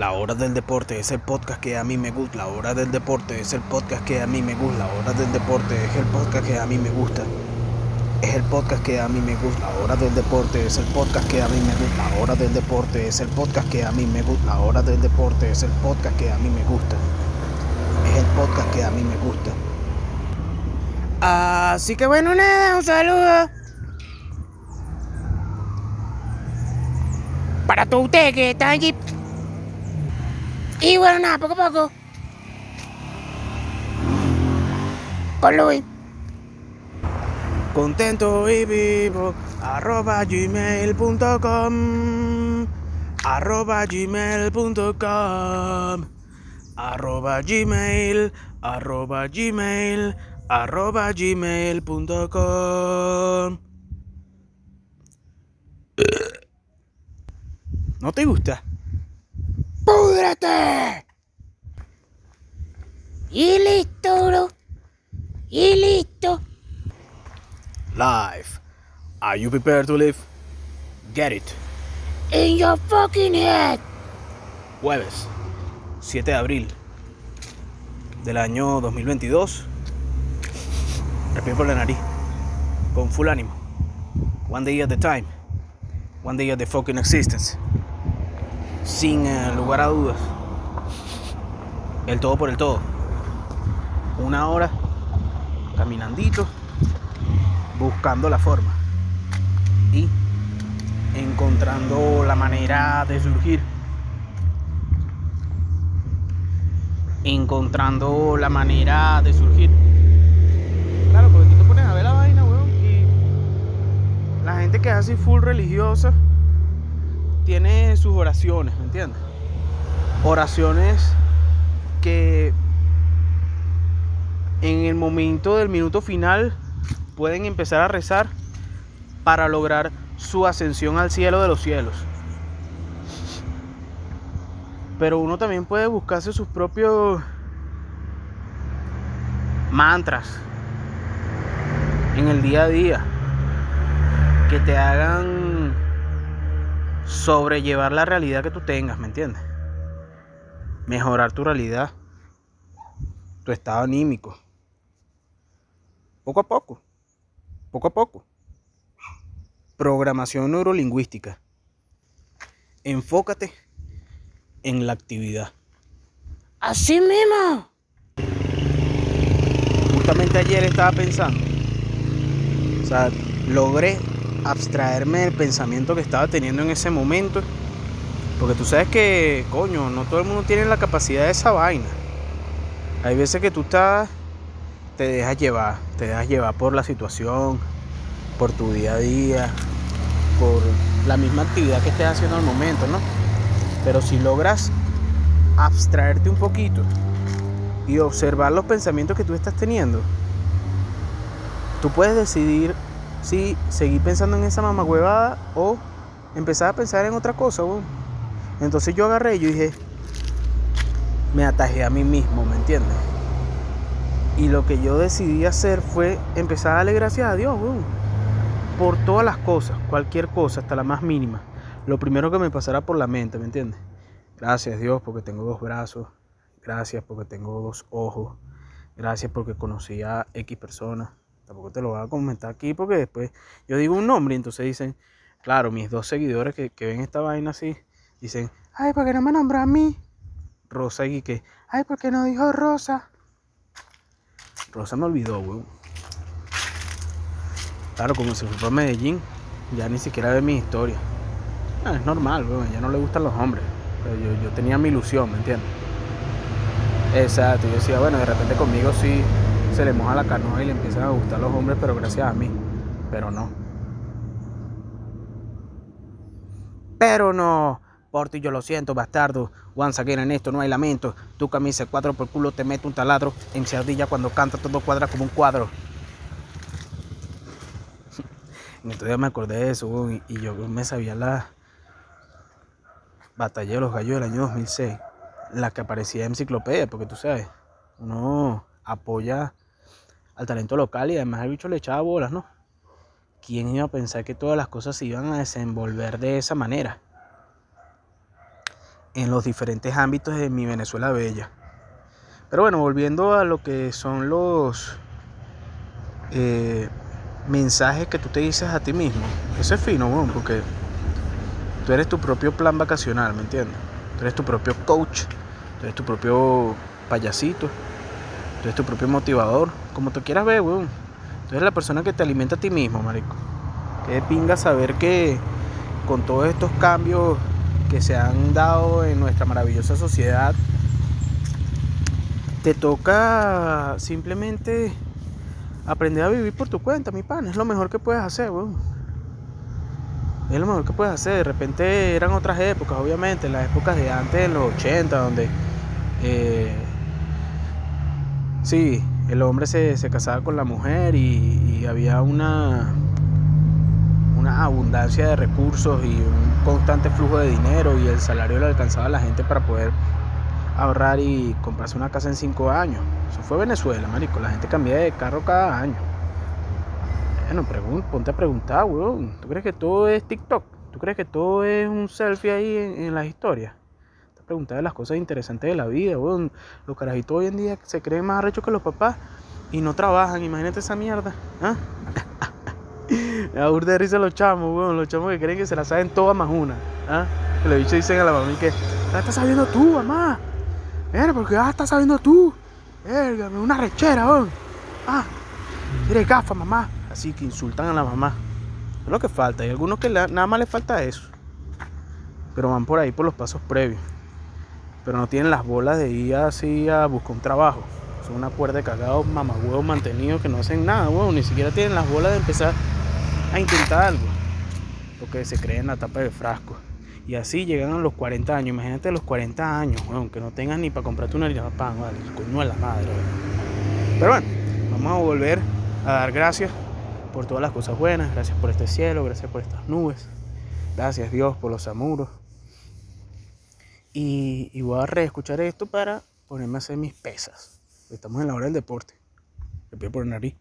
La hora del deporte es el podcast que a mí me gusta. La hora del deporte es el podcast que a mí me gusta. La hora del deporte es el podcast que a mí me gusta. Es el podcast que a mí me gusta. La hora del deporte es el podcast que a mí me gusta. La hora del deporte es el podcast que a mí me gusta. La hora del deporte es el podcast que a mí me gusta. Es el podcast que a mí me gusta. Así que bueno, nada, un saludo. Para todos ustedes que están allí. Y bueno, nada, poco a poco. Con Luis. Contento y vivo. Arroba gmail.com. Arroba gmail.com. Arroba gmail. Arroba gmail. Arroba gmail.com. ¿No te gusta? ¡Púdrate! Y listo, bro. Y listo. Live. Are you prepared to live? Get it. In your fucking head. Jueves, 7 de abril del año 2022. Respiro por la nariz. Con full ánimo. One day at a time. One day at the fucking existence. Sin eh, lugar a dudas. El todo por el todo. Una hora caminandito. Buscando la forma. Y encontrando la manera de surgir. Encontrando la manera de surgir. Claro, porque tú te pones a ver la vaina, weón. Y la gente que es así full religiosa tiene sus oraciones, ¿me entiendes? Oraciones que en el momento del minuto final pueden empezar a rezar para lograr su ascensión al cielo de los cielos. Pero uno también puede buscarse sus propios mantras en el día a día que te hagan sobrellevar la realidad que tú tengas, ¿me entiendes? Mejorar tu realidad, tu estado anímico. Poco a poco, poco a poco. Programación neurolingüística. Enfócate en la actividad. Así mismo. Justamente ayer estaba pensando. O sea, logré abstraerme del pensamiento que estaba teniendo en ese momento. Porque tú sabes que, coño, no todo el mundo tiene la capacidad de esa vaina. Hay veces que tú estás, te dejas llevar, te dejas llevar por la situación, por tu día a día, por la misma actividad que estés haciendo al momento, ¿no? Pero si logras abstraerte un poquito y observar los pensamientos que tú estás teniendo, tú puedes decidir si seguir pensando en esa mamagüevada o empezar a pensar en otra cosa. Entonces yo agarré y yo dije, me atajé a mí mismo, ¿me entiendes? Y lo que yo decidí hacer fue empezar a darle gracias a Dios, por todas las cosas, cualquier cosa, hasta la más mínima. Lo primero que me pasara por la mente, ¿me entiendes? Gracias Dios porque tengo dos brazos, gracias porque tengo dos ojos, gracias porque conocí a X personas. Tampoco te lo voy a comentar aquí porque después yo digo un nombre y entonces dicen, claro, mis dos seguidores que, ven esta vaina así, dicen, ay, ¿por qué no me nombró a mí? Rosa y que, ay, ¿por qué no dijo Rosa? Rosa me olvidó, weón. Claro, como se fue para Medellín, ya ni siquiera ve mi historia. Ah, es normal, weón, ya no le gustan los hombres. Pero yo, yo tenía mi ilusión, ¿me entiendes? Exacto, yo decía, bueno, de repente conmigo sí se le moja la canoa y le empiezan a gustar los hombres, pero gracias a mí. Pero no. Pero no. Por ti yo lo siento, bastardo. Once again en esto no hay lamento. Tu camisa cuatro por culo te mete un taladro. En Ardilla cuando canta todo cuadra como un cuadro. Entonces me acordé de eso y yo me sabía la batalla de los gallos del año 2006. La que aparecía en enciclopedia, porque tú sabes, uno apoya al talento local y además el bicho le echaba bolas, ¿no? ¿Quién iba a pensar que todas las cosas se iban a desenvolver de esa manera? en los diferentes ámbitos de mi Venezuela bella. Pero bueno, volviendo a lo que son los eh, mensajes que tú te dices a ti mismo. Eso es fino, porque tú eres tu propio plan vacacional, ¿me entiendes? Tú eres tu propio coach, tú eres tu propio payasito, tú eres tu propio motivador, como tú quieras ver, weón. Tú eres la persona que te alimenta a ti mismo, marico. Qué pinga saber que con todos estos cambios que se han dado en nuestra maravillosa sociedad, te toca simplemente aprender a vivir por tu cuenta, mi pan. Es lo mejor que puedes hacer, weón. Es lo mejor que puedes hacer. De repente eran otras épocas, obviamente, las épocas de antes, en los 80, donde eh, sí, el hombre se, se, casaba con la mujer y, había una, una abundancia de recursos y un constante flujo de dinero y el salario le alcanzaba la gente para poder ahorrar y comprarse una casa en cinco años. Eso fue Venezuela, marico. La gente cambia de carro cada año. Bueno, ponte a preguntar, weón. ¿Tú crees que todo es TikTok? ¿Tú crees que todo es un selfie ahí en, en las historias? Preguntar de las cosas interesantes de la vida, weón. Los carajitos hoy en día se creen más arrechos que los papás y no trabajan. Imagínate esa mierda. ¿Ah? Me de risa los chamos, weón. Los chamos que creen que se la saben todas más una. ¿Ah? Los bichos dicen a la mamá que la estás sabiendo tú, mamá. Mira, porque ah, estás sabiendo tú. Verga, una rechera, weón. Ah, gafa, mamá. Así que insultan a la mamá. Es lo que falta. Hay algunos que nada más les falta eso. Pero van por ahí por los pasos previos. Pero no tienen las bolas de ir así a buscar un trabajo. Son una cuerda de cagados mamahuevos mantenidos que no hacen nada, weón. Ni siquiera tienen las bolas de empezar a intentar algo. Porque se creen en la tapa del frasco. Y así llegan a los 40 años. Imagínate a los 40 años, weón, que no tengas ni para comprarte una harina pan, vale. Coño de la madre. Pero bueno, vamos a volver a dar gracias por todas las cosas buenas. Gracias por este cielo, gracias por estas nubes. Gracias Dios por los amuros. Y, voy a reescuchar esto para ponerme a hacer mis pesas. Estamos en la hora del deporte. Le pido por nariz.